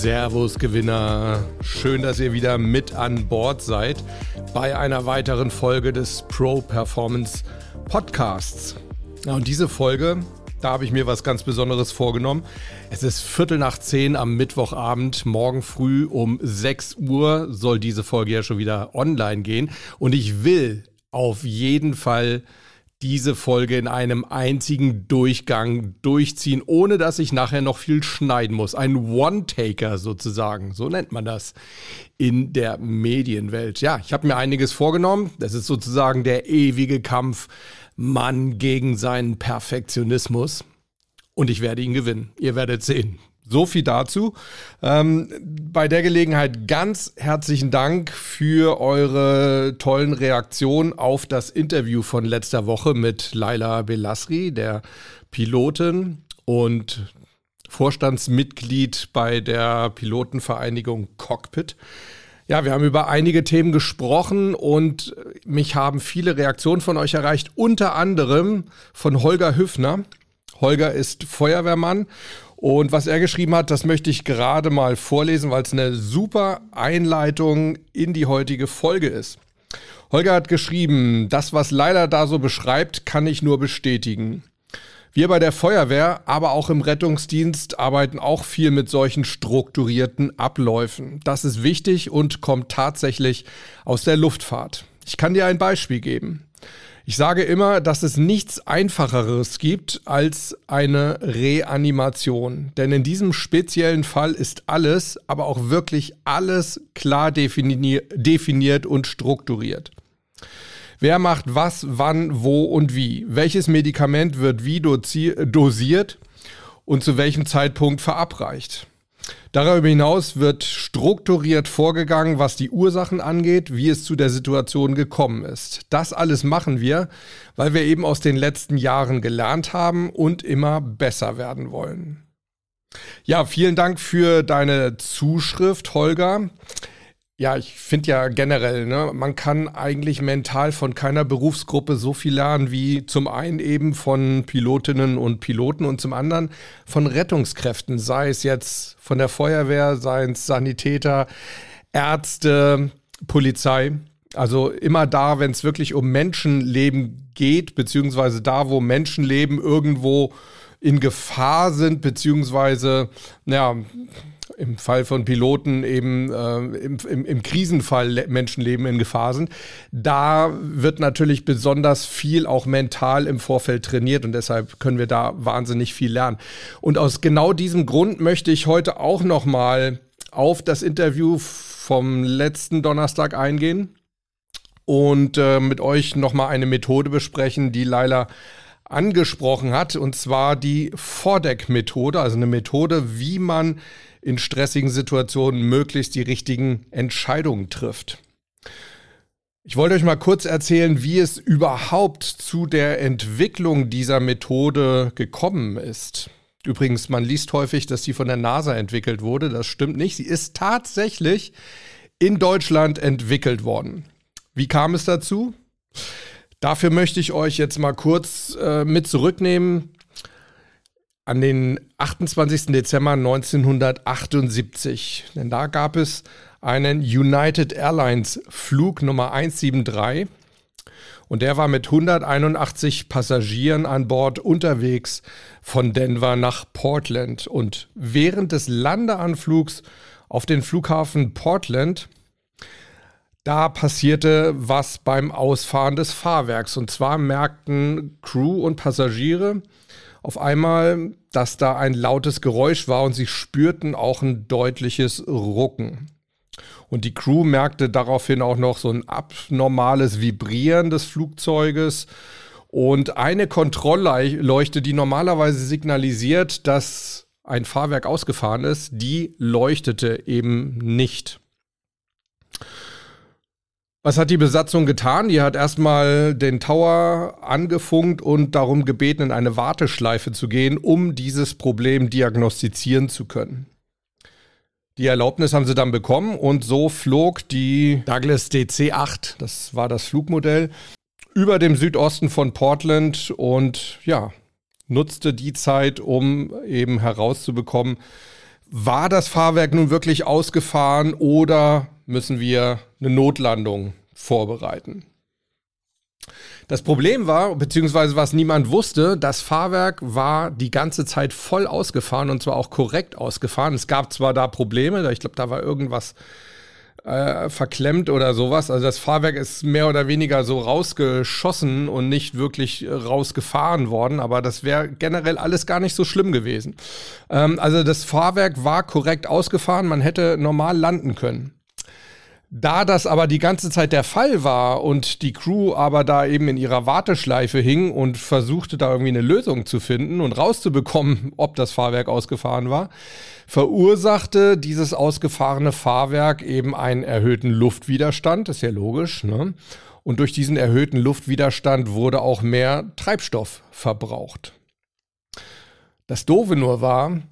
Servus Gewinner, schön, dass ihr wieder mit an Bord seid bei einer weiteren Folge des Pro Performance Podcasts. Ja, und diese Folge, da habe ich mir was ganz Besonderes vorgenommen. Es ist Viertel nach zehn am Mittwochabend, morgen früh um 6 Uhr soll diese Folge ja schon wieder online gehen und ich will auf jeden Fall diese Folge in einem einzigen Durchgang durchziehen, ohne dass ich nachher noch viel schneiden muss. Ein One-Taker sozusagen, so nennt man das in der Medienwelt. Ja, ich habe mir einiges vorgenommen. Das ist sozusagen der ewige Kampf Mann gegen seinen Perfektionismus. Und ich werde ihn gewinnen. Ihr werdet sehen. So viel dazu. Ähm, bei der Gelegenheit ganz herzlichen Dank für eure tollen Reaktionen auf das Interview von letzter Woche mit Laila Belasri, der Pilotin und Vorstandsmitglied bei der Pilotenvereinigung Cockpit. Ja, wir haben über einige Themen gesprochen und mich haben viele Reaktionen von euch erreicht, unter anderem von Holger Hüffner. Holger ist Feuerwehrmann und was er geschrieben hat, das möchte ich gerade mal vorlesen, weil es eine super Einleitung in die heutige Folge ist. Holger hat geschrieben, das, was Leila da so beschreibt, kann ich nur bestätigen. Wir bei der Feuerwehr, aber auch im Rettungsdienst arbeiten auch viel mit solchen strukturierten Abläufen. Das ist wichtig und kommt tatsächlich aus der Luftfahrt. Ich kann dir ein Beispiel geben. Ich sage immer, dass es nichts Einfacheres gibt als eine Reanimation. Denn in diesem speziellen Fall ist alles, aber auch wirklich alles klar definiert und strukturiert. Wer macht was, wann, wo und wie? Welches Medikament wird wie dosiert und zu welchem Zeitpunkt verabreicht? Darüber hinaus wird strukturiert vorgegangen, was die Ursachen angeht, wie es zu der Situation gekommen ist. Das alles machen wir, weil wir eben aus den letzten Jahren gelernt haben und immer besser werden wollen. Ja, vielen Dank für deine Zuschrift, Holger. Ja, ich finde ja generell, ne, man kann eigentlich mental von keiner Berufsgruppe so viel lernen wie zum einen eben von Pilotinnen und Piloten und zum anderen von Rettungskräften, sei es jetzt von der Feuerwehr, sei es Sanitäter, Ärzte, Polizei. Also immer da, wenn es wirklich um Menschenleben geht, beziehungsweise da, wo Menschenleben irgendwo in Gefahr sind, beziehungsweise, ja, im Fall von Piloten eben äh, im, im, im, Krisenfall Menschenleben in Gefahr sind. Da wird natürlich besonders viel auch mental im Vorfeld trainiert und deshalb können wir da wahnsinnig viel lernen. Und aus genau diesem Grund möchte ich heute auch noch mal auf das Interview vom letzten Donnerstag eingehen und äh, mit euch noch mal eine Methode besprechen, die Laila angesprochen hat, und zwar die Vordeck-Methode, also eine Methode, wie man in stressigen Situationen möglichst die richtigen Entscheidungen trifft. Ich wollte euch mal kurz erzählen, wie es überhaupt zu der Entwicklung dieser Methode gekommen ist. Übrigens, man liest häufig, dass sie von der NASA entwickelt wurde. Das stimmt nicht. Sie ist tatsächlich in Deutschland entwickelt worden. Wie kam es dazu? Dafür möchte ich euch jetzt mal kurz äh, mit zurücknehmen an den 28. Dezember 1978. Denn da gab es einen United Airlines Flug Nummer 173 und der war mit 181 Passagieren an Bord unterwegs von Denver nach Portland. Und während des Landeanflugs auf den Flughafen Portland, da passierte was beim Ausfahren des Fahrwerks. Und zwar merkten Crew und Passagiere, auf einmal, dass da ein lautes Geräusch war und sie spürten auch ein deutliches Rucken. Und die Crew merkte daraufhin auch noch so ein abnormales Vibrieren des Flugzeuges und eine Kontrollleuchte, die normalerweise signalisiert, dass ein Fahrwerk ausgefahren ist, die leuchtete eben nicht. Was hat die Besatzung getan? Die hat erstmal den Tower angefunkt und darum gebeten, in eine Warteschleife zu gehen, um dieses Problem diagnostizieren zu können. Die Erlaubnis haben sie dann bekommen und so flog die Douglas DC-8, das war das Flugmodell, über dem Südosten von Portland und ja, nutzte die Zeit, um eben herauszubekommen, war das Fahrwerk nun wirklich ausgefahren oder müssen wir eine Notlandung vorbereiten? Das Problem war, beziehungsweise was niemand wusste, das Fahrwerk war die ganze Zeit voll ausgefahren und zwar auch korrekt ausgefahren. Es gab zwar da Probleme, ich glaube, da war irgendwas äh, verklemmt oder sowas. Also das Fahrwerk ist mehr oder weniger so rausgeschossen und nicht wirklich rausgefahren worden, aber das wäre generell alles gar nicht so schlimm gewesen. Ähm, also das Fahrwerk war korrekt ausgefahren, man hätte normal landen können. Da das aber die ganze Zeit der Fall war und die Crew aber da eben in ihrer Warteschleife hing und versuchte da irgendwie eine Lösung zu finden und rauszubekommen, ob das Fahrwerk ausgefahren war, verursachte dieses ausgefahrene Fahrwerk eben einen erhöhten Luftwiderstand, ist ja logisch, ne? Und durch diesen erhöhten Luftwiderstand wurde auch mehr Treibstoff verbraucht. Das Doofe nur war,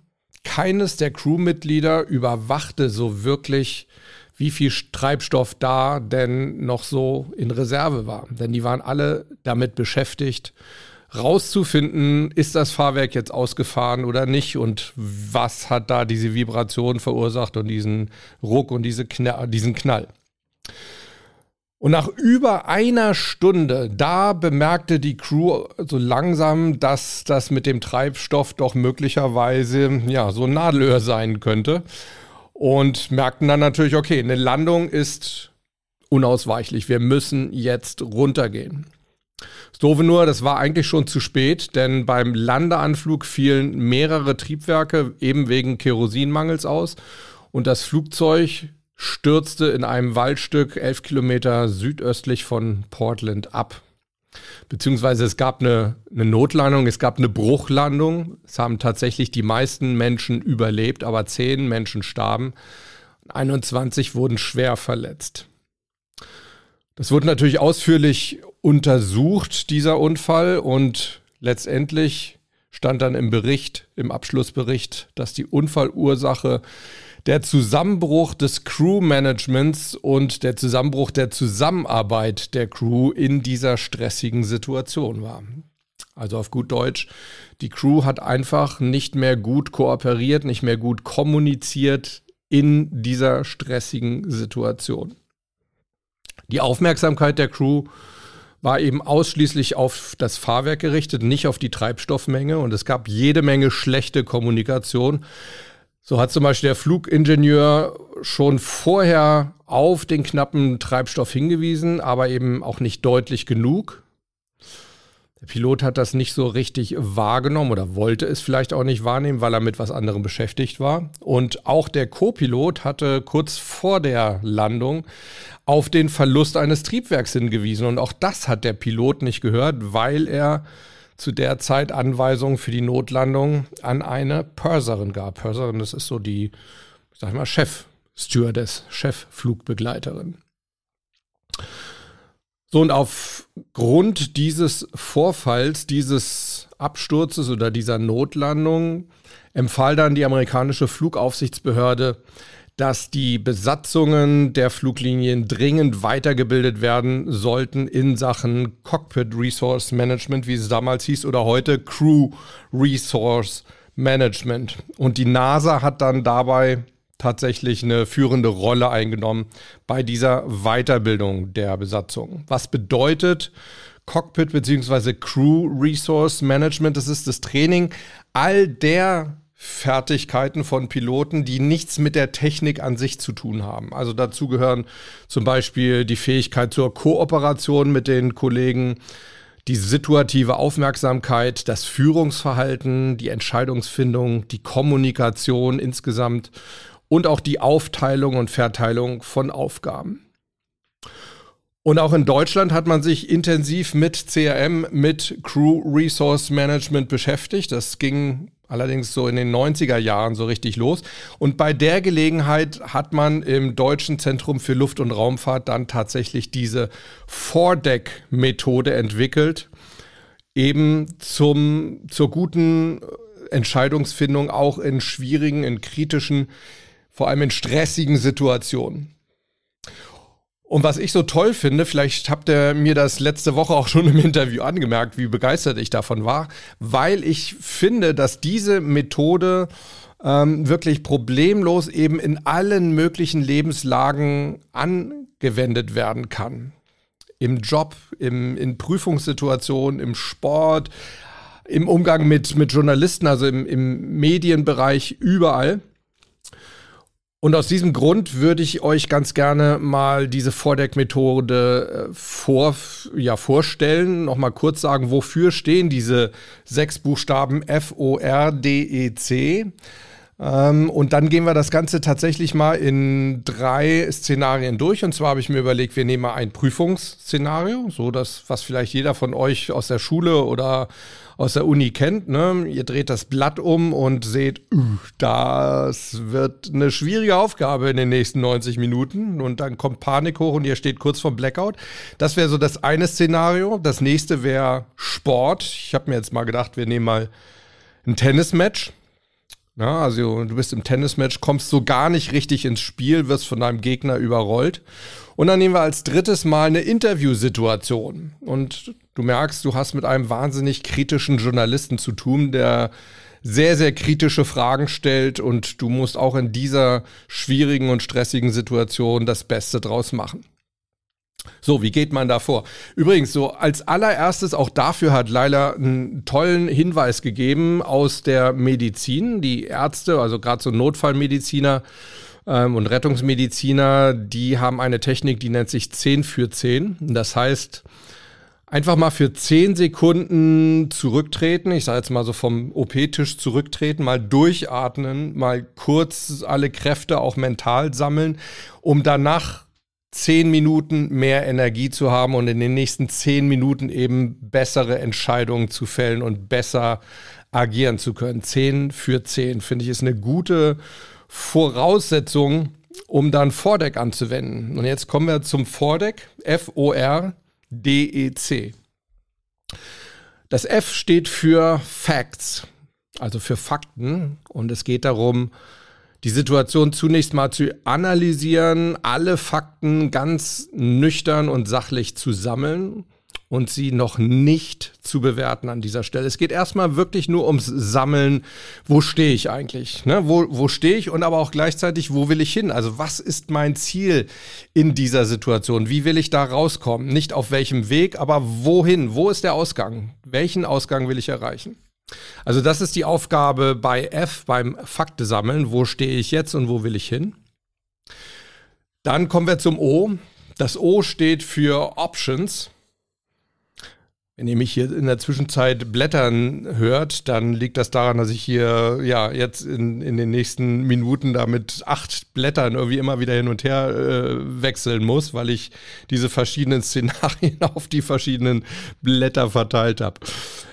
keines der Crewmitglieder überwachte so wirklich wie viel Treibstoff da denn noch so in Reserve war. Denn die waren alle damit beschäftigt, rauszufinden, ist das Fahrwerk jetzt ausgefahren oder nicht und was hat da diese Vibration verursacht und diesen Ruck und diese Knall, diesen Knall. Und nach über einer Stunde, da bemerkte die Crew so langsam, dass das mit dem Treibstoff doch möglicherweise ja so ein Nadelöhr sein könnte und merkten dann natürlich, okay, eine Landung ist unausweichlich. Wir müssen jetzt runtergehen. Das Doofe nur, das war eigentlich schon zu spät, denn beim Landeanflug fielen mehrere Triebwerke eben wegen Kerosinmangels aus und das Flugzeug stürzte in einem Waldstück elf Kilometer südöstlich von Portland ab beziehungsweise es gab eine, eine Notlandung, es gab eine Bruchlandung. Es haben tatsächlich die meisten Menschen überlebt, aber zehn Menschen starben. 21 wurden schwer verletzt. Das wurde natürlich ausführlich untersucht, dieser Unfall, und letztendlich stand dann im Bericht, im Abschlussbericht, dass die Unfallursache der Zusammenbruch des Crew-Managements und der Zusammenbruch der Zusammenarbeit der Crew in dieser stressigen Situation war. Also auf gut Deutsch, die Crew hat einfach nicht mehr gut kooperiert, nicht mehr gut kommuniziert in dieser stressigen Situation. Die Aufmerksamkeit der Crew war eben ausschließlich auf das Fahrwerk gerichtet, nicht auf die Treibstoffmenge und es gab jede Menge schlechte Kommunikation, so hat zum Beispiel der Flugingenieur schon vorher auf den knappen Treibstoff hingewiesen, aber eben auch nicht deutlich genug. Der Pilot hat das nicht so richtig wahrgenommen oder wollte es vielleicht auch nicht wahrnehmen, weil er mit was anderem beschäftigt war. Und auch der Co-Pilot hatte kurz vor der Landung auf den Verlust eines Triebwerks hingewiesen. Und auch das hat der Pilot nicht gehört, weil er zu der Zeit Anweisungen für die Notlandung an eine Purserin gab. Purserin, das ist so die, sag ich mal, Chef-Stewardess, Chef-Flugbegleiterin. So, und aufgrund dieses Vorfalls, dieses Absturzes oder dieser Notlandung empfahl dann die amerikanische Flugaufsichtsbehörde dass die Besatzungen der Fluglinien dringend weitergebildet werden sollten in Sachen Cockpit Resource Management, wie es damals hieß, oder heute Crew Resource Management. Und die NASA hat dann dabei tatsächlich eine führende Rolle eingenommen bei dieser Weiterbildung der Besatzung. Was bedeutet Cockpit bzw. Crew Resource Management? Das ist das Training all der Fertigkeiten von Piloten, die nichts mit der Technik an sich zu tun haben. Also dazu gehören zum Beispiel die Fähigkeit zur Kooperation mit den Kollegen, die situative Aufmerksamkeit, das Führungsverhalten, die Entscheidungsfindung, die Kommunikation insgesamt und auch die Aufteilung und Verteilung von Aufgaben. Und auch in Deutschland hat man sich intensiv mit CRM, mit Crew Resource Management beschäftigt. Das ging allerdings so in den 90er Jahren so richtig los. Und bei der Gelegenheit hat man im Deutschen Zentrum für Luft- und Raumfahrt dann tatsächlich diese Foredeck-Methode entwickelt, eben zum, zur guten Entscheidungsfindung auch in schwierigen, in kritischen, vor allem in stressigen Situationen. Und was ich so toll finde, vielleicht habt ihr mir das letzte Woche auch schon im Interview angemerkt, wie begeistert ich davon war, weil ich finde, dass diese Methode ähm, wirklich problemlos eben in allen möglichen Lebenslagen angewendet werden kann. Im Job, im, in Prüfungssituationen, im Sport, im Umgang mit, mit Journalisten, also im, im Medienbereich, überall. Und aus diesem Grund würde ich euch ganz gerne mal diese Vordeck-Methode äh, vor, ja, vorstellen. Nochmal kurz sagen, wofür stehen diese sechs Buchstaben F, O, R, D, E, C. Ähm, und dann gehen wir das Ganze tatsächlich mal in drei Szenarien durch. Und zwar habe ich mir überlegt, wir nehmen mal ein Prüfungsszenario, so das, was vielleicht jeder von euch aus der Schule oder aus der Uni kennt. Ne? Ihr dreht das Blatt um und seht, uh, das wird eine schwierige Aufgabe in den nächsten 90 Minuten. Und dann kommt Panik hoch und ihr steht kurz vorm Blackout. Das wäre so das eine Szenario. Das nächste wäre Sport. Ich habe mir jetzt mal gedacht, wir nehmen mal ein Tennismatch. Ja, also du bist im Tennismatch, kommst so gar nicht richtig ins Spiel, wirst von deinem Gegner überrollt. Und dann nehmen wir als drittes Mal eine Interviewsituation. Und du merkst, du hast mit einem wahnsinnig kritischen Journalisten zu tun, der sehr, sehr kritische Fragen stellt und du musst auch in dieser schwierigen und stressigen Situation das Beste draus machen. So, wie geht man da vor? Übrigens, so als allererstes, auch dafür hat Laila einen tollen Hinweis gegeben aus der Medizin. Die Ärzte, also gerade so Notfallmediziner ähm, und Rettungsmediziner, die haben eine Technik, die nennt sich 10 für 10. Das heißt, einfach mal für 10 Sekunden zurücktreten. Ich sage jetzt mal so vom OP-Tisch zurücktreten, mal durchatmen, mal kurz alle Kräfte auch mental sammeln, um danach zehn Minuten mehr Energie zu haben und in den nächsten zehn Minuten eben bessere Entscheidungen zu fällen und besser agieren zu können. Zehn für zehn, finde ich, ist eine gute Voraussetzung, um dann Vordeck anzuwenden. Und jetzt kommen wir zum Vordeck, F-O-R-D-E-C. Das F steht für Facts, also für Fakten. Und es geht darum, die Situation zunächst mal zu analysieren, alle Fakten ganz nüchtern und sachlich zu sammeln und sie noch nicht zu bewerten an dieser Stelle. Es geht erstmal wirklich nur ums Sammeln. Wo stehe ich eigentlich? Ne? Wo, wo stehe ich und aber auch gleichzeitig, wo will ich hin? Also was ist mein Ziel in dieser Situation? Wie will ich da rauskommen? Nicht auf welchem Weg, aber wohin? Wo ist der Ausgang? Welchen Ausgang will ich erreichen? Also das ist die Aufgabe bei F, beim Fakte sammeln. Wo stehe ich jetzt und wo will ich hin? Dann kommen wir zum O. Das O steht für Options. Wenn ihr mich hier in der Zwischenzeit blättern hört, dann liegt das daran, dass ich hier ja jetzt in, in den nächsten Minuten da mit acht Blättern irgendwie immer wieder hin und her äh, wechseln muss, weil ich diese verschiedenen Szenarien auf die verschiedenen Blätter verteilt habe.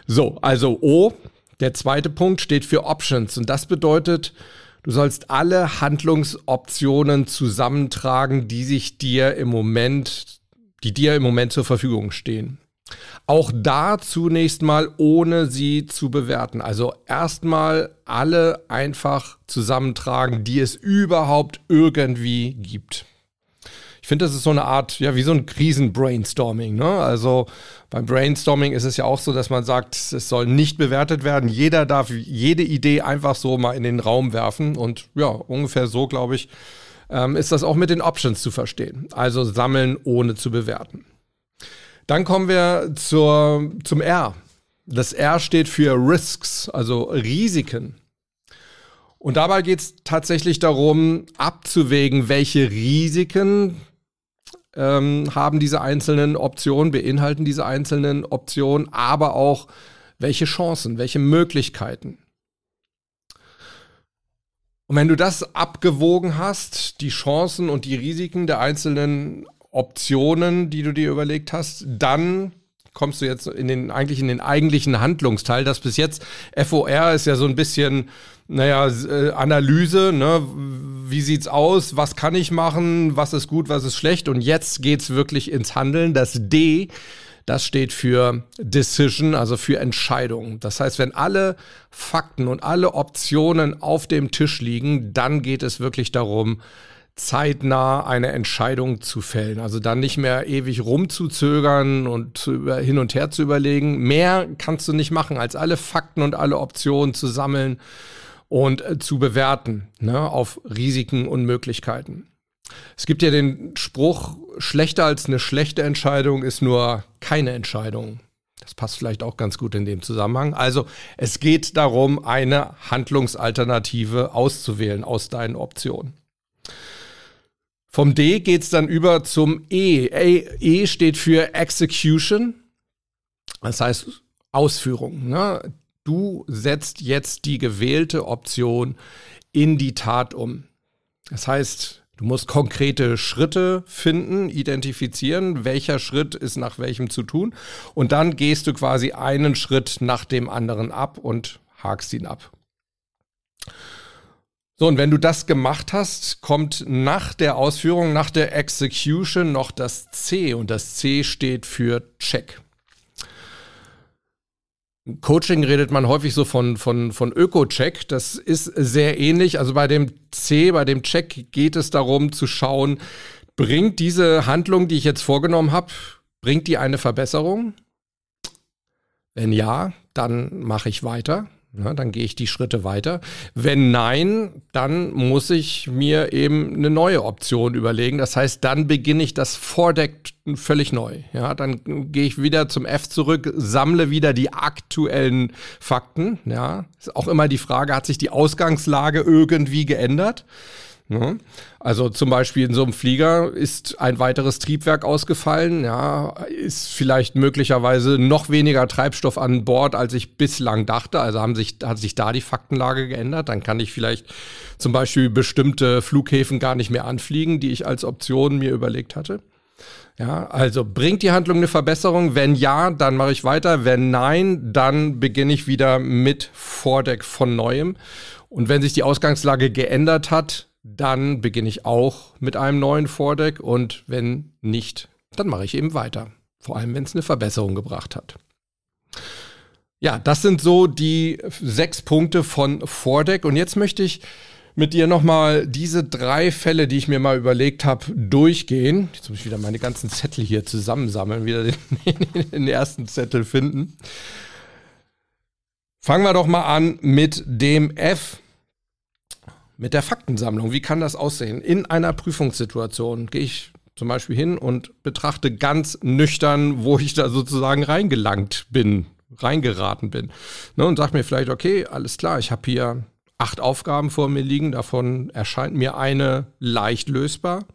So, also O, der zweite Punkt steht für Options und das bedeutet, du sollst alle Handlungsoptionen zusammentragen, die sich dir im Moment, die dir im Moment zur Verfügung stehen. Auch da zunächst mal ohne sie zu bewerten. Also erstmal alle einfach zusammentragen, die es überhaupt irgendwie gibt. Ich finde, das ist so eine Art, ja, wie so ein Krisen-Brainstorming. Ne? Also beim Brainstorming ist es ja auch so, dass man sagt, es soll nicht bewertet werden. Jeder darf jede Idee einfach so mal in den Raum werfen. Und ja, ungefähr so, glaube ich, ähm, ist das auch mit den Options zu verstehen. Also sammeln ohne zu bewerten. Dann kommen wir zur, zum R. Das R steht für Risks, also Risiken. Und dabei geht es tatsächlich darum, abzuwägen, welche Risiken ähm, haben diese einzelnen Optionen, beinhalten diese einzelnen Optionen, aber auch welche Chancen, welche Möglichkeiten. Und wenn du das abgewogen hast, die Chancen und die Risiken der einzelnen Optionen, die du dir überlegt hast, dann kommst du jetzt in den, eigentlich in den eigentlichen Handlungsteil. Das bis jetzt FOR ist ja so ein bisschen, naja, äh, Analyse, ne? Wie sieht's aus? Was kann ich machen? Was ist gut? Was ist schlecht? Und jetzt geht's wirklich ins Handeln. Das D, das steht für Decision, also für Entscheidung. Das heißt, wenn alle Fakten und alle Optionen auf dem Tisch liegen, dann geht es wirklich darum, zeitnah eine Entscheidung zu fällen. Also dann nicht mehr ewig rumzuzögern und hin und her zu überlegen. Mehr kannst du nicht machen, als alle Fakten und alle Optionen zu sammeln und äh, zu bewerten ne, auf Risiken und Möglichkeiten. Es gibt ja den Spruch, schlechter als eine schlechte Entscheidung ist nur keine Entscheidung. Das passt vielleicht auch ganz gut in dem Zusammenhang. Also es geht darum, eine Handlungsalternative auszuwählen aus deinen Optionen. Vom D geht es dann über zum E. E steht für Execution, das heißt Ausführung. Ne? Du setzt jetzt die gewählte Option in die Tat um. Das heißt, du musst konkrete Schritte finden, identifizieren, welcher Schritt ist nach welchem zu tun. Und dann gehst du quasi einen Schritt nach dem anderen ab und hakst ihn ab. So, und wenn du das gemacht hast, kommt nach der Ausführung, nach der Execution noch das C und das C steht für Check. Coaching redet man häufig so von, von, von Öko-Check. Das ist sehr ähnlich. Also bei dem C, bei dem Check geht es darum zu schauen, bringt diese Handlung, die ich jetzt vorgenommen habe, bringt die eine Verbesserung? Wenn ja, dann mache ich weiter. Ja, dann gehe ich die Schritte weiter. Wenn nein, dann muss ich mir eben eine neue Option überlegen. Das heißt, dann beginne ich das Vordeck völlig neu. Ja, dann gehe ich wieder zum F zurück, sammle wieder die aktuellen Fakten. Ja, ist auch immer die Frage, hat sich die Ausgangslage irgendwie geändert? Ne? Also zum Beispiel in so einem Flieger ist ein weiteres Triebwerk ausgefallen, ja, ist vielleicht möglicherweise noch weniger Treibstoff an Bord, als ich bislang dachte. Also haben sich, hat sich da die Faktenlage geändert. Dann kann ich vielleicht zum Beispiel bestimmte Flughäfen gar nicht mehr anfliegen, die ich als Option mir überlegt hatte. Ja, also bringt die Handlung eine Verbesserung? Wenn ja, dann mache ich weiter. Wenn nein, dann beginne ich wieder mit Vordeck von neuem. Und wenn sich die Ausgangslage geändert hat, dann beginne ich auch mit einem neuen Vordeck und wenn nicht, dann mache ich eben weiter. Vor allem, wenn es eine Verbesserung gebracht hat. Ja, das sind so die sechs Punkte von Vordeck und jetzt möchte ich mit dir nochmal diese drei Fälle, die ich mir mal überlegt habe, durchgehen. Jetzt muss ich wieder meine ganzen Zettel hier zusammensammeln, wieder den, den ersten Zettel finden. Fangen wir doch mal an mit dem F mit der Faktensammlung. Wie kann das aussehen? In einer Prüfungssituation gehe ich zum Beispiel hin und betrachte ganz nüchtern, wo ich da sozusagen reingelangt bin, reingeraten bin. Ne, und sage mir vielleicht, okay, alles klar, ich habe hier acht Aufgaben vor mir liegen, davon erscheint mir eine leicht lösbar.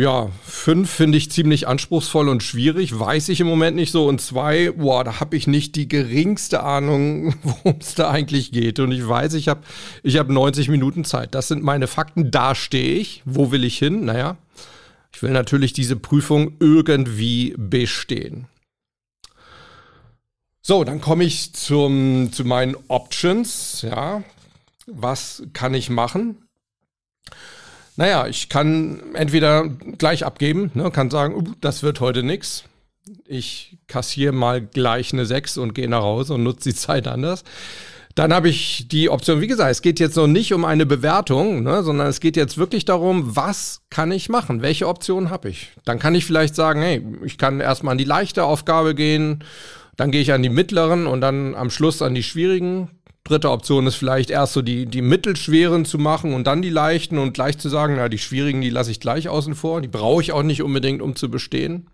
Ja, fünf finde ich ziemlich anspruchsvoll und schwierig, weiß ich im Moment nicht so. Und zwei, boah, da habe ich nicht die geringste Ahnung, worum es da eigentlich geht. Und ich weiß, ich habe ich hab 90 Minuten Zeit. Das sind meine Fakten, da stehe ich. Wo will ich hin? Naja, ich will natürlich diese Prüfung irgendwie bestehen. So, dann komme ich zum, zu meinen Options. Ja, was kann ich machen? Naja, ich kann entweder gleich abgeben, ne, kann sagen, uh, das wird heute nix. Ich kassiere mal gleich eine 6 und gehe nach Hause und nutze die Zeit anders. Dann habe ich die Option, wie gesagt, es geht jetzt noch nicht um eine Bewertung, ne, sondern es geht jetzt wirklich darum, was kann ich machen? Welche Option habe ich? Dann kann ich vielleicht sagen, hey, ich kann erstmal an die leichte Aufgabe gehen, dann gehe ich an die mittleren und dann am Schluss an die schwierigen. Dritte Option ist vielleicht erst so die, die mittelschweren zu machen und dann die leichten und gleich zu sagen, na, die schwierigen, die lasse ich gleich außen vor. Die brauche ich auch nicht unbedingt, um zu bestehen.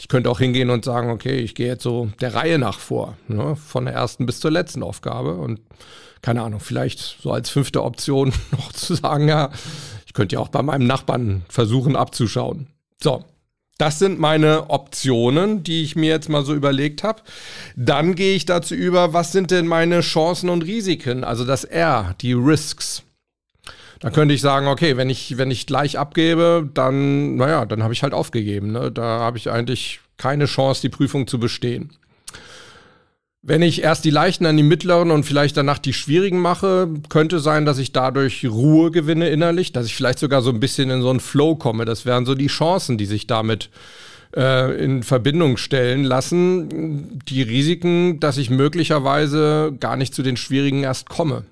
Ich könnte auch hingehen und sagen, okay, ich gehe jetzt so der Reihe nach vor, ne, von der ersten bis zur letzten Aufgabe und keine Ahnung, vielleicht so als fünfte Option noch zu sagen, ja, ich könnte ja auch bei meinem Nachbarn versuchen abzuschauen. So, das sind meine Optionen, die ich mir jetzt mal so überlegt habe. Dann gehe ich dazu über, was sind denn meine Chancen und Risiken? Also das R, die Risks. Da könnte ich sagen, okay, wenn ich, wenn ich gleich abgebe, dann, naja, dann habe ich halt aufgegeben. Ne? Da habe ich eigentlich keine Chance, die Prüfung zu bestehen. Wenn ich erst die leichten an die mittleren und vielleicht danach die schwierigen mache, könnte sein, dass ich dadurch Ruhe gewinne innerlich, dass ich vielleicht sogar so ein bisschen in so einen Flow komme. Das wären so die Chancen, die sich damit äh, in Verbindung stellen lassen. Die Risiken, dass ich möglicherweise gar nicht zu den schwierigen erst komme.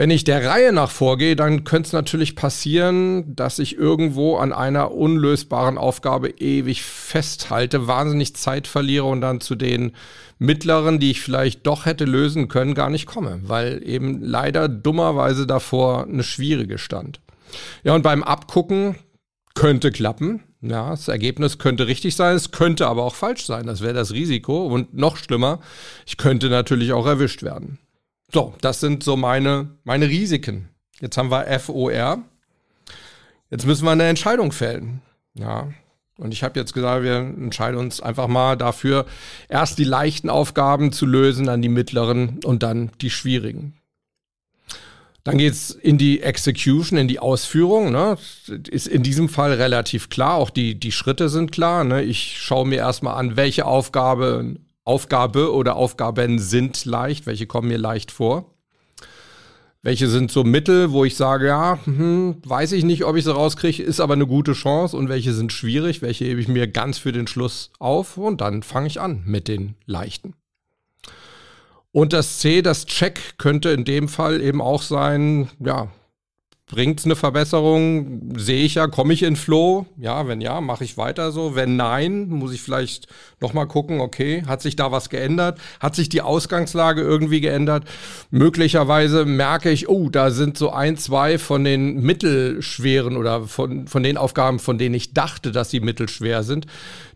Wenn ich der Reihe nach vorgehe, dann könnte es natürlich passieren, dass ich irgendwo an einer unlösbaren Aufgabe ewig festhalte, wahnsinnig Zeit verliere und dann zu den mittleren, die ich vielleicht doch hätte lösen können, gar nicht komme, weil eben leider dummerweise davor eine schwierige stand. Ja, und beim Abgucken könnte klappen. Ja, das Ergebnis könnte richtig sein, es könnte aber auch falsch sein. Das wäre das Risiko. Und noch schlimmer, ich könnte natürlich auch erwischt werden. So, das sind so meine, meine Risiken. Jetzt haben wir FOR. Jetzt müssen wir eine Entscheidung fällen. Ja. Und ich habe jetzt gesagt, wir entscheiden uns einfach mal dafür, erst die leichten Aufgaben zu lösen, dann die mittleren und dann die schwierigen. Dann geht's in die Execution, in die Ausführung. Ne? Ist in diesem Fall relativ klar, auch die, die Schritte sind klar. Ne? Ich schaue mir erstmal an, welche Aufgabe Aufgabe oder Aufgaben sind leicht, welche kommen mir leicht vor. Welche sind so Mittel, wo ich sage, ja, hm, weiß ich nicht, ob ich sie rauskriege, ist aber eine gute Chance. Und welche sind schwierig, welche hebe ich mir ganz für den Schluss auf. Und dann fange ich an mit den leichten. Und das C, das Check, könnte in dem Fall eben auch sein, ja, Bringt es eine Verbesserung? Sehe ich ja, komme ich in Flow? Ja, wenn ja, mache ich weiter so. Wenn nein, muss ich vielleicht nochmal gucken, okay, hat sich da was geändert? Hat sich die Ausgangslage irgendwie geändert? Möglicherweise merke ich, oh, da sind so ein, zwei von den mittelschweren oder von, von den Aufgaben, von denen ich dachte, dass sie mittelschwer sind,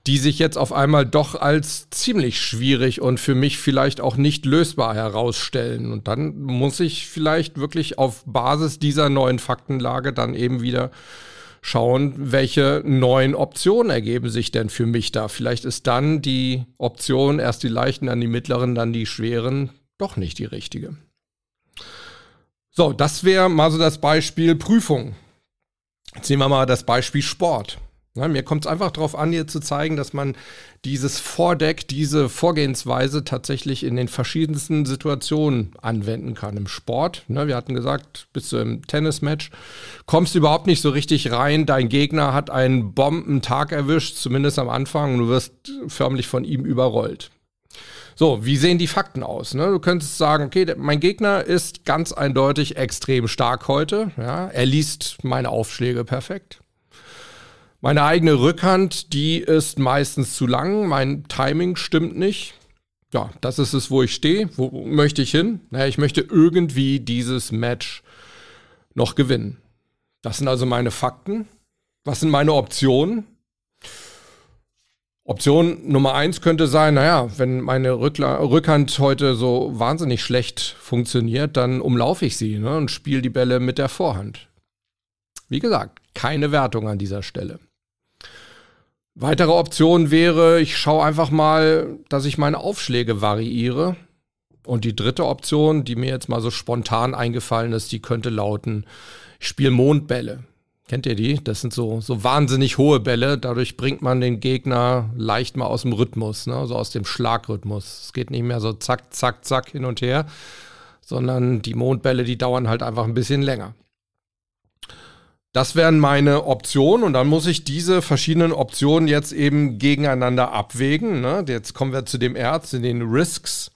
die sich jetzt auf einmal doch als ziemlich schwierig und für mich vielleicht auch nicht lösbar herausstellen. Und dann muss ich vielleicht wirklich auf Basis dieser neuen Faktenlage dann eben wieder schauen, welche neuen Optionen ergeben sich denn für mich da. Vielleicht ist dann die Option, erst die leichten, dann die mittleren, dann die schweren, doch nicht die richtige. So, das wäre mal so das Beispiel Prüfung. Jetzt nehmen wir mal das Beispiel Sport. Ja, mir kommt es einfach darauf an, hier zu zeigen, dass man dieses Vordeck, diese Vorgehensweise tatsächlich in den verschiedensten Situationen anwenden kann. Im Sport, ne, wir hatten gesagt, bis zu einem Tennismatch, kommst du überhaupt nicht so richtig rein. Dein Gegner hat einen Bombentag erwischt, zumindest am Anfang, und du wirst förmlich von ihm überrollt. So, wie sehen die Fakten aus? Ne? Du könntest sagen, okay, mein Gegner ist ganz eindeutig extrem stark heute. Ja? Er liest meine Aufschläge perfekt. Meine eigene Rückhand, die ist meistens zu lang. Mein Timing stimmt nicht. Ja, das ist es, wo ich stehe. Wo möchte ich hin? Naja, ich möchte irgendwie dieses Match noch gewinnen. Das sind also meine Fakten. Was sind meine Optionen? Option Nummer eins könnte sein, naja, wenn meine Rückla Rückhand heute so wahnsinnig schlecht funktioniert, dann umlaufe ich sie ne, und spiele die Bälle mit der Vorhand. Wie gesagt, keine Wertung an dieser Stelle. Weitere Option wäre, ich schaue einfach mal, dass ich meine Aufschläge variiere. Und die dritte Option, die mir jetzt mal so spontan eingefallen ist, die könnte lauten, ich spiele Mondbälle. Kennt ihr die? Das sind so, so wahnsinnig hohe Bälle. Dadurch bringt man den Gegner leicht mal aus dem Rhythmus, ne? so aus dem Schlagrhythmus. Es geht nicht mehr so zack, zack, zack hin und her, sondern die Mondbälle, die dauern halt einfach ein bisschen länger. Das wären meine Optionen und dann muss ich diese verschiedenen Optionen jetzt eben gegeneinander abwägen. Ne? Jetzt kommen wir zu dem Erz, in den Risks.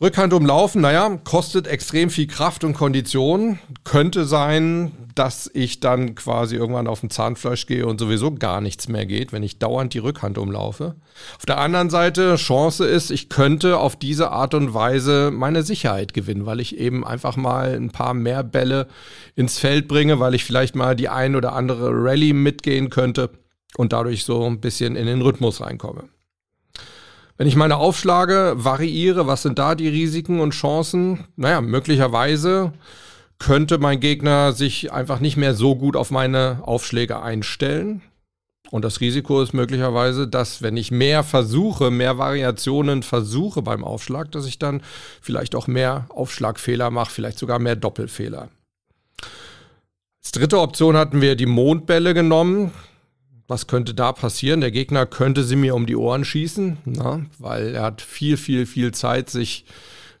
Rückhand umlaufen, naja, kostet extrem viel Kraft und Kondition. Könnte sein, dass ich dann quasi irgendwann auf dem Zahnfleisch gehe und sowieso gar nichts mehr geht, wenn ich dauernd die Rückhand umlaufe. Auf der anderen Seite, Chance ist, ich könnte auf diese Art und Weise meine Sicherheit gewinnen, weil ich eben einfach mal ein paar mehr Bälle ins Feld bringe, weil ich vielleicht mal die ein oder andere Rallye mitgehen könnte und dadurch so ein bisschen in den Rhythmus reinkomme. Wenn ich meine Aufschlage variiere, was sind da die Risiken und Chancen? Naja, möglicherweise könnte mein Gegner sich einfach nicht mehr so gut auf meine Aufschläge einstellen. Und das Risiko ist möglicherweise, dass wenn ich mehr versuche, mehr Variationen versuche beim Aufschlag, dass ich dann vielleicht auch mehr Aufschlagfehler mache, vielleicht sogar mehr Doppelfehler. Als dritte Option hatten wir die Mondbälle genommen. Was könnte da passieren? Der Gegner könnte sie mir um die Ohren schießen, na, weil er hat viel, viel, viel Zeit, sich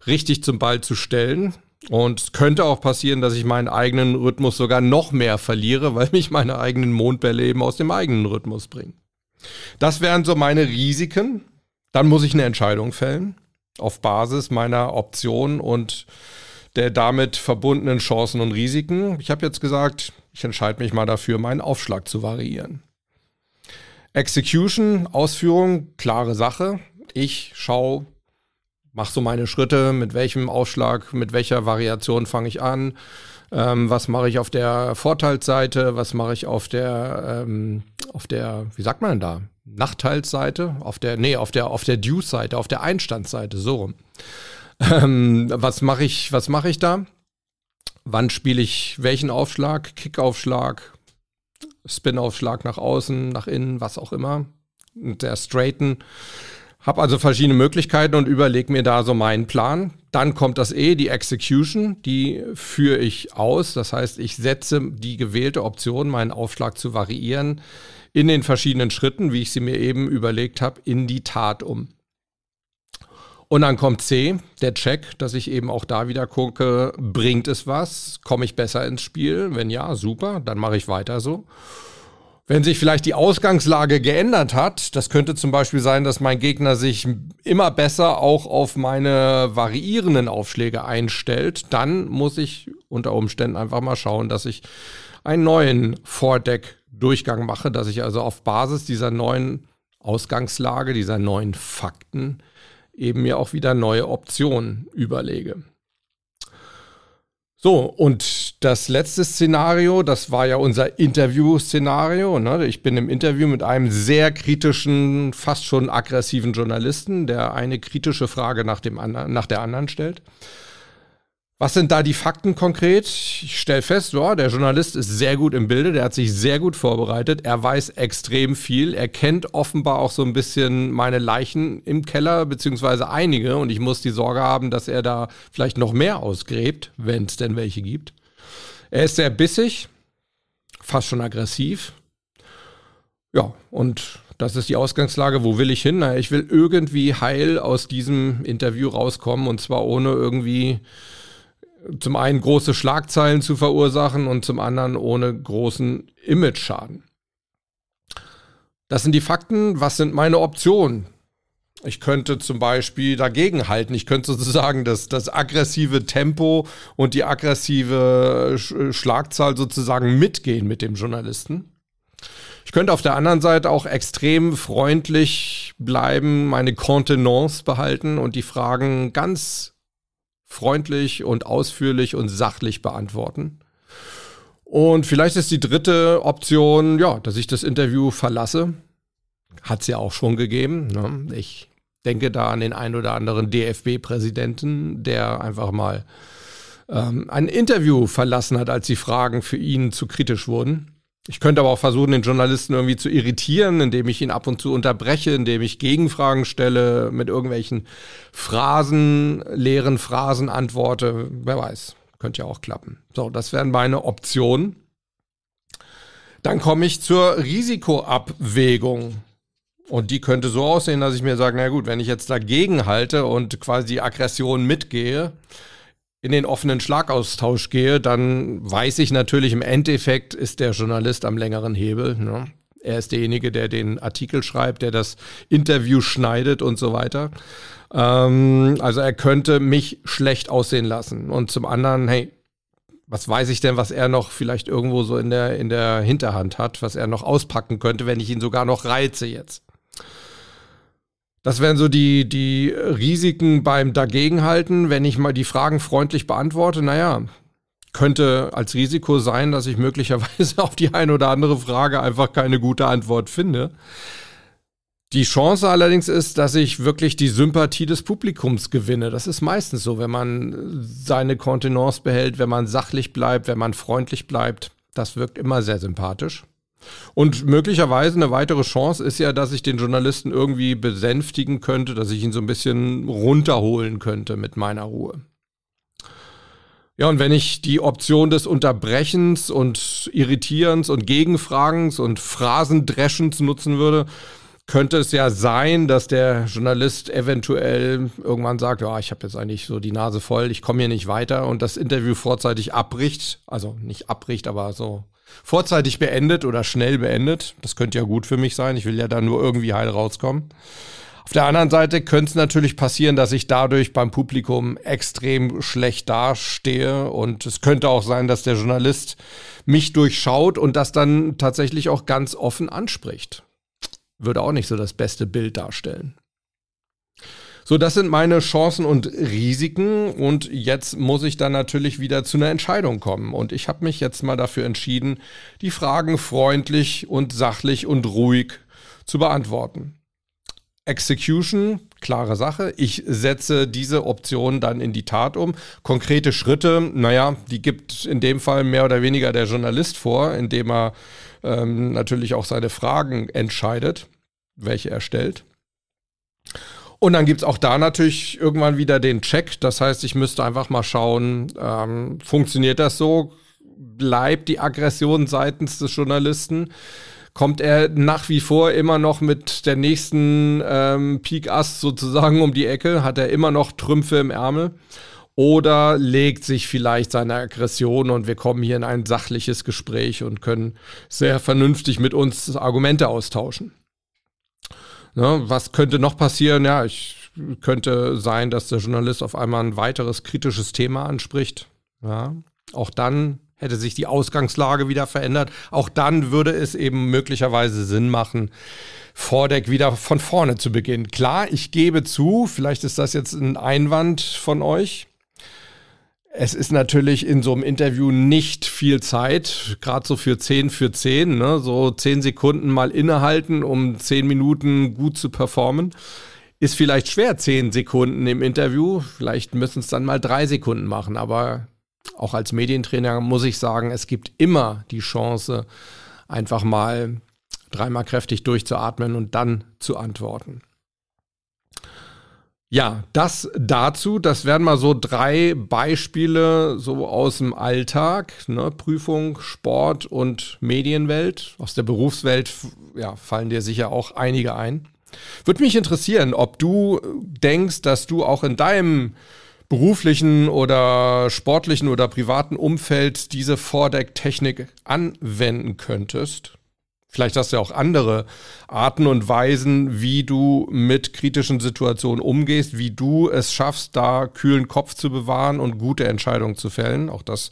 richtig zum Ball zu stellen. Und es könnte auch passieren, dass ich meinen eigenen Rhythmus sogar noch mehr verliere, weil mich meine eigenen Mondbälle eben aus dem eigenen Rhythmus bringen. Das wären so meine Risiken. Dann muss ich eine Entscheidung fällen auf Basis meiner Optionen und der damit verbundenen Chancen und Risiken. Ich habe jetzt gesagt, ich entscheide mich mal dafür, meinen Aufschlag zu variieren. Execution, Ausführung, klare Sache. Ich schaue, mache so meine Schritte, mit welchem Aufschlag, mit welcher Variation fange ich an, ähm, was mache ich auf der Vorteilsseite, was mache ich auf der, ähm, auf der, wie sagt man denn da? Nachteilsseite, auf der, nee, auf der, auf der Due-Seite, auf der Einstandsseite, so rum. Ähm, was mache ich, was mache ich da? Wann spiele ich welchen Aufschlag? Kickaufschlag, Spin-Aufschlag nach außen, nach innen, was auch immer. Der Straighten. Hab also verschiedene Möglichkeiten und überlege mir da so meinen Plan. Dann kommt das E, die Execution, die führe ich aus. Das heißt, ich setze die gewählte Option, meinen Aufschlag zu variieren, in den verschiedenen Schritten, wie ich sie mir eben überlegt habe, in die Tat um. Und dann kommt C, der Check, dass ich eben auch da wieder gucke, bringt es was? Komme ich besser ins Spiel? Wenn ja, super, dann mache ich weiter so. Wenn sich vielleicht die Ausgangslage geändert hat, das könnte zum Beispiel sein, dass mein Gegner sich immer besser auch auf meine variierenden Aufschläge einstellt, dann muss ich unter Umständen einfach mal schauen, dass ich einen neuen Vordeck-Durchgang mache, dass ich also auf Basis dieser neuen Ausgangslage, dieser neuen Fakten eben mir auch wieder neue Optionen überlege. So, und das letzte Szenario, das war ja unser Interview-Szenario. Ne? Ich bin im Interview mit einem sehr kritischen, fast schon aggressiven Journalisten, der eine kritische Frage nach, dem nach der anderen stellt. Was sind da die Fakten konkret? Ich stelle fest, ja, der Journalist ist sehr gut im Bilde, der hat sich sehr gut vorbereitet, er weiß extrem viel, er kennt offenbar auch so ein bisschen meine Leichen im Keller, beziehungsweise einige, und ich muss die Sorge haben, dass er da vielleicht noch mehr ausgräbt, wenn es denn welche gibt. Er ist sehr bissig, fast schon aggressiv. Ja, und das ist die Ausgangslage. Wo will ich hin? Na, ich will irgendwie heil aus diesem Interview rauskommen und zwar ohne irgendwie zum einen große Schlagzeilen zu verursachen und zum anderen ohne großen Image-Schaden. Das sind die Fakten. Was sind meine Optionen? Ich könnte zum Beispiel dagegen halten. Ich könnte sozusagen das, das aggressive Tempo und die aggressive Schlagzahl sozusagen mitgehen mit dem Journalisten. Ich könnte auf der anderen Seite auch extrem freundlich bleiben, meine Kontenance behalten und die Fragen ganz freundlich und ausführlich und sachlich beantworten. Und vielleicht ist die dritte Option, ja, dass ich das Interview verlasse. Hat es ja auch schon gegeben. Ne? Ich denke da an den ein oder anderen DFB-Präsidenten, der einfach mal ähm, ein Interview verlassen hat, als die Fragen für ihn zu kritisch wurden. Ich könnte aber auch versuchen, den Journalisten irgendwie zu irritieren, indem ich ihn ab und zu unterbreche, indem ich Gegenfragen stelle, mit irgendwelchen Phrasen, leeren Phrasen antworte. Wer weiß, könnte ja auch klappen. So, das wären meine Optionen. Dann komme ich zur Risikoabwägung. Und die könnte so aussehen, dass ich mir sage, na gut, wenn ich jetzt dagegen halte und quasi die Aggression mitgehe, in den offenen Schlagaustausch gehe, dann weiß ich natürlich im Endeffekt ist der Journalist am längeren Hebel. Ne? Er ist derjenige, der den Artikel schreibt, der das Interview schneidet und so weiter. Ähm, also er könnte mich schlecht aussehen lassen. Und zum anderen, hey, was weiß ich denn, was er noch vielleicht irgendwo so in der, in der Hinterhand hat, was er noch auspacken könnte, wenn ich ihn sogar noch reize jetzt. Das wären so die, die Risiken beim Dagegenhalten, wenn ich mal die Fragen freundlich beantworte. Naja, könnte als Risiko sein, dass ich möglicherweise auf die eine oder andere Frage einfach keine gute Antwort finde. Die Chance allerdings ist, dass ich wirklich die Sympathie des Publikums gewinne. Das ist meistens so, wenn man seine Kontenance behält, wenn man sachlich bleibt, wenn man freundlich bleibt. Das wirkt immer sehr sympathisch. Und möglicherweise eine weitere Chance ist ja, dass ich den Journalisten irgendwie besänftigen könnte, dass ich ihn so ein bisschen runterholen könnte mit meiner Ruhe. Ja, und wenn ich die Option des Unterbrechens und Irritierens und Gegenfragens und Phrasendreschens nutzen würde, könnte es ja sein, dass der Journalist eventuell irgendwann sagt, ja, ich habe jetzt eigentlich so die Nase voll, ich komme hier nicht weiter und das Interview vorzeitig abbricht, also nicht abbricht, aber so vorzeitig beendet oder schnell beendet. Das könnte ja gut für mich sein, ich will ja dann nur irgendwie heil rauskommen. Auf der anderen Seite könnte es natürlich passieren, dass ich dadurch beim Publikum extrem schlecht dastehe und es könnte auch sein, dass der Journalist mich durchschaut und das dann tatsächlich auch ganz offen anspricht würde auch nicht so das beste Bild darstellen. So, das sind meine Chancen und Risiken und jetzt muss ich dann natürlich wieder zu einer Entscheidung kommen und ich habe mich jetzt mal dafür entschieden, die Fragen freundlich und sachlich und ruhig zu beantworten. Execution, klare Sache. Ich setze diese Option dann in die Tat um. Konkrete Schritte, naja, die gibt in dem Fall mehr oder weniger der Journalist vor, indem er ähm, natürlich auch seine Fragen entscheidet, welche er stellt. Und dann gibt es auch da natürlich irgendwann wieder den Check. Das heißt, ich müsste einfach mal schauen, ähm, funktioniert das so? Bleibt die Aggression seitens des Journalisten? Kommt er nach wie vor immer noch mit der nächsten ähm, Peak Ass sozusagen um die Ecke? Hat er immer noch Trümpfe im Ärmel? Oder legt sich vielleicht seine Aggression und wir kommen hier in ein sachliches Gespräch und können sehr vernünftig mit uns Argumente austauschen? Ne, was könnte noch passieren? Ja, ich könnte sein, dass der Journalist auf einmal ein weiteres kritisches Thema anspricht. Ja, auch dann hätte sich die Ausgangslage wieder verändert. Auch dann würde es eben möglicherweise Sinn machen, Vordeck wieder von vorne zu beginnen. Klar, ich gebe zu, vielleicht ist das jetzt ein Einwand von euch. Es ist natürlich in so einem Interview nicht viel Zeit, gerade so für 10 für 10, ne? so 10 Sekunden mal innehalten, um 10 Minuten gut zu performen. Ist vielleicht schwer, 10 Sekunden im Interview, vielleicht müssen es dann mal 3 Sekunden machen, aber auch als Medientrainer muss ich sagen, es gibt immer die Chance, einfach mal dreimal kräftig durchzuatmen und dann zu antworten. Ja, das dazu. Das wären mal so drei Beispiele so aus dem Alltag. Ne? Prüfung, Sport und Medienwelt. Aus der Berufswelt ja, fallen dir sicher auch einige ein. Würde mich interessieren, ob du denkst, dass du auch in deinem beruflichen oder sportlichen oder privaten Umfeld diese Vordeck-Technik anwenden könntest. Vielleicht hast du ja auch andere Arten und Weisen, wie du mit kritischen Situationen umgehst, wie du es schaffst, da kühlen Kopf zu bewahren und gute Entscheidungen zu fällen. Auch das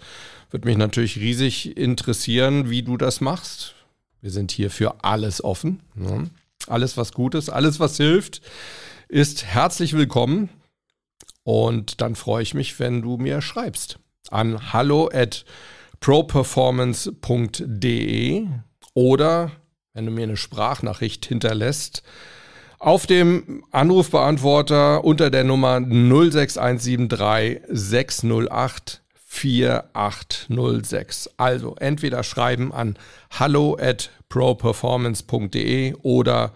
wird mich natürlich riesig interessieren, wie du das machst. Wir sind hier für alles offen. Ne? Alles, was gut ist, alles, was hilft, ist herzlich willkommen. Und dann freue ich mich, wenn du mir schreibst an hallo at properformance.de oder wenn du mir eine Sprachnachricht hinterlässt, auf dem Anrufbeantworter unter der Nummer 06173 608 4806. Also entweder schreiben an hallo at properformance.de oder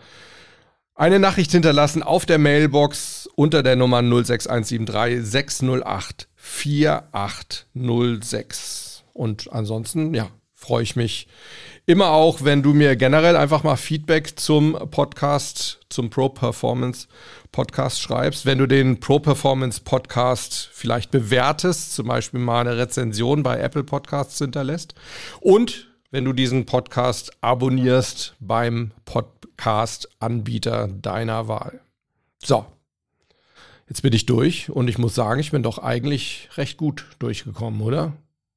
eine Nachricht hinterlassen auf der Mailbox unter der Nummer 06173 608 4806. Und ansonsten, ja, freue ich mich immer auch, wenn du mir generell einfach mal Feedback zum Podcast, zum Pro Performance Podcast schreibst. Wenn du den Pro Performance Podcast vielleicht bewertest, zum Beispiel mal eine Rezension bei Apple Podcasts hinterlässt. Und wenn du diesen Podcast abonnierst beim Podcast-Anbieter deiner Wahl. So. Jetzt bin ich durch und ich muss sagen, ich bin doch eigentlich recht gut durchgekommen, oder?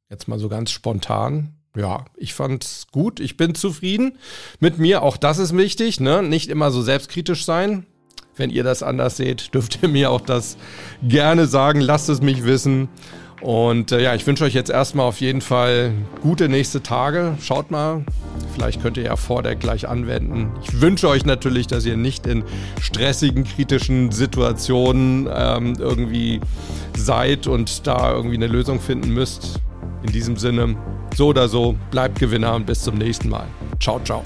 Jetzt mal so ganz spontan ja, ich fand's gut. Ich bin zufrieden mit mir. Auch das ist wichtig, ne? Nicht immer so selbstkritisch sein. Wenn ihr das anders seht, dürft ihr mir auch das gerne sagen. Lasst es mich wissen. Und äh, ja, ich wünsche euch jetzt erstmal auf jeden Fall gute nächste Tage. Schaut mal, vielleicht könnt ihr ja Vordeck gleich anwenden. Ich wünsche euch natürlich, dass ihr nicht in stressigen, kritischen Situationen ähm, irgendwie seid und da irgendwie eine Lösung finden müsst. In diesem Sinne, so oder so, bleibt Gewinner und bis zum nächsten Mal. Ciao, ciao.